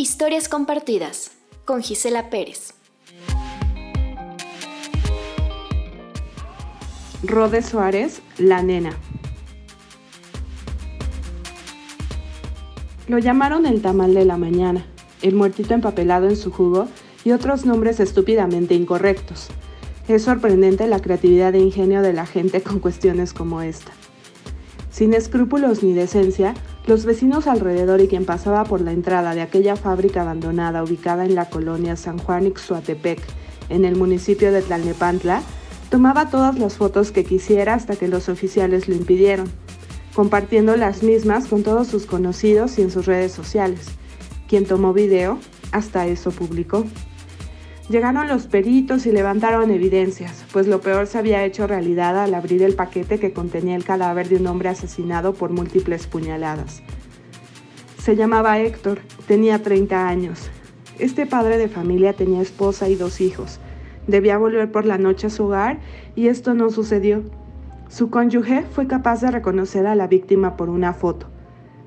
Historias compartidas con Gisela Pérez. Rode Suárez, La Nena. Lo llamaron el tamal de la mañana, el muertito empapelado en su jugo y otros nombres estúpidamente incorrectos. Es sorprendente la creatividad e ingenio de la gente con cuestiones como esta. Sin escrúpulos ni decencia, los vecinos alrededor y quien pasaba por la entrada de aquella fábrica abandonada ubicada en la colonia San Juan Ixuatepec, en el municipio de Tlalnepantla, tomaba todas las fotos que quisiera hasta que los oficiales lo impidieron, compartiendo las mismas con todos sus conocidos y en sus redes sociales. Quien tomó video, hasta eso publicó. Llegaron los peritos y levantaron evidencias, pues lo peor se había hecho realidad al abrir el paquete que contenía el cadáver de un hombre asesinado por múltiples puñaladas. Se llamaba Héctor, tenía 30 años. Este padre de familia tenía esposa y dos hijos. Debía volver por la noche a su hogar y esto no sucedió. Su cónyuge fue capaz de reconocer a la víctima por una foto.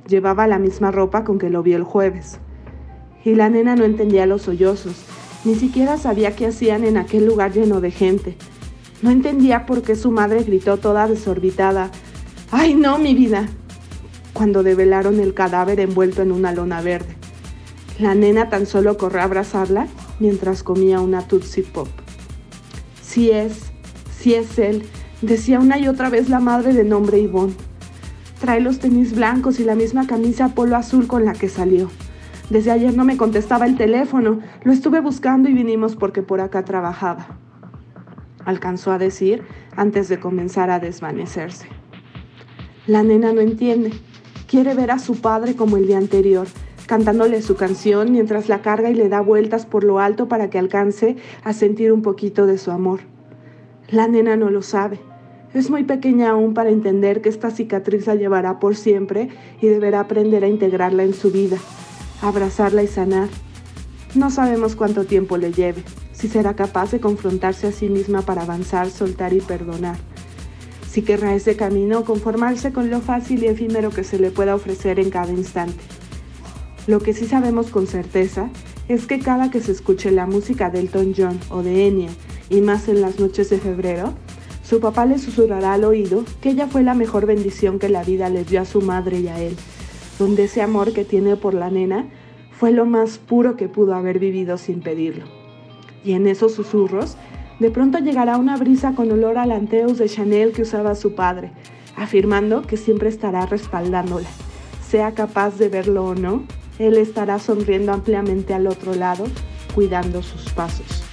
Llevaba la misma ropa con que lo vio el jueves. Y la nena no entendía los sollozos ni siquiera sabía qué hacían en aquel lugar lleno de gente. No entendía por qué su madre gritó toda desorbitada, ¡Ay no, mi vida! cuando develaron el cadáver envuelto en una lona verde. La nena tan solo corrió a abrazarla mientras comía una Tootsie Pop. Si es, si es él, decía una y otra vez la madre de nombre Ivonne. Trae los tenis blancos y la misma camisa polo azul con la que salió. Desde ayer no me contestaba el teléfono. Lo estuve buscando y vinimos porque por acá trabajaba. Alcanzó a decir antes de comenzar a desvanecerse. La nena no entiende. Quiere ver a su padre como el día anterior, cantándole su canción mientras la carga y le da vueltas por lo alto para que alcance a sentir un poquito de su amor. La nena no lo sabe. Es muy pequeña aún para entender que esta cicatriz la llevará por siempre y deberá aprender a integrarla en su vida, abrazarla y sanar. No sabemos cuánto tiempo le lleve, si será capaz de confrontarse a sí misma para avanzar, soltar y perdonar. Si querrá ese camino conformarse con lo fácil y efímero que se le pueda ofrecer en cada instante. Lo que sí sabemos con certeza es que cada que se escuche la música de Elton John o de Enya, y más en las noches de febrero, su papá le susurrará al oído que ella fue la mejor bendición que la vida le dio a su madre y a él, donde ese amor que tiene por la nena fue lo más puro que pudo haber vivido sin pedirlo. Y en esos susurros, de pronto llegará una brisa con olor a lanteus de Chanel que usaba su padre, afirmando que siempre estará respaldándola. Sea capaz de verlo o no, él estará sonriendo ampliamente al otro lado, cuidando sus pasos.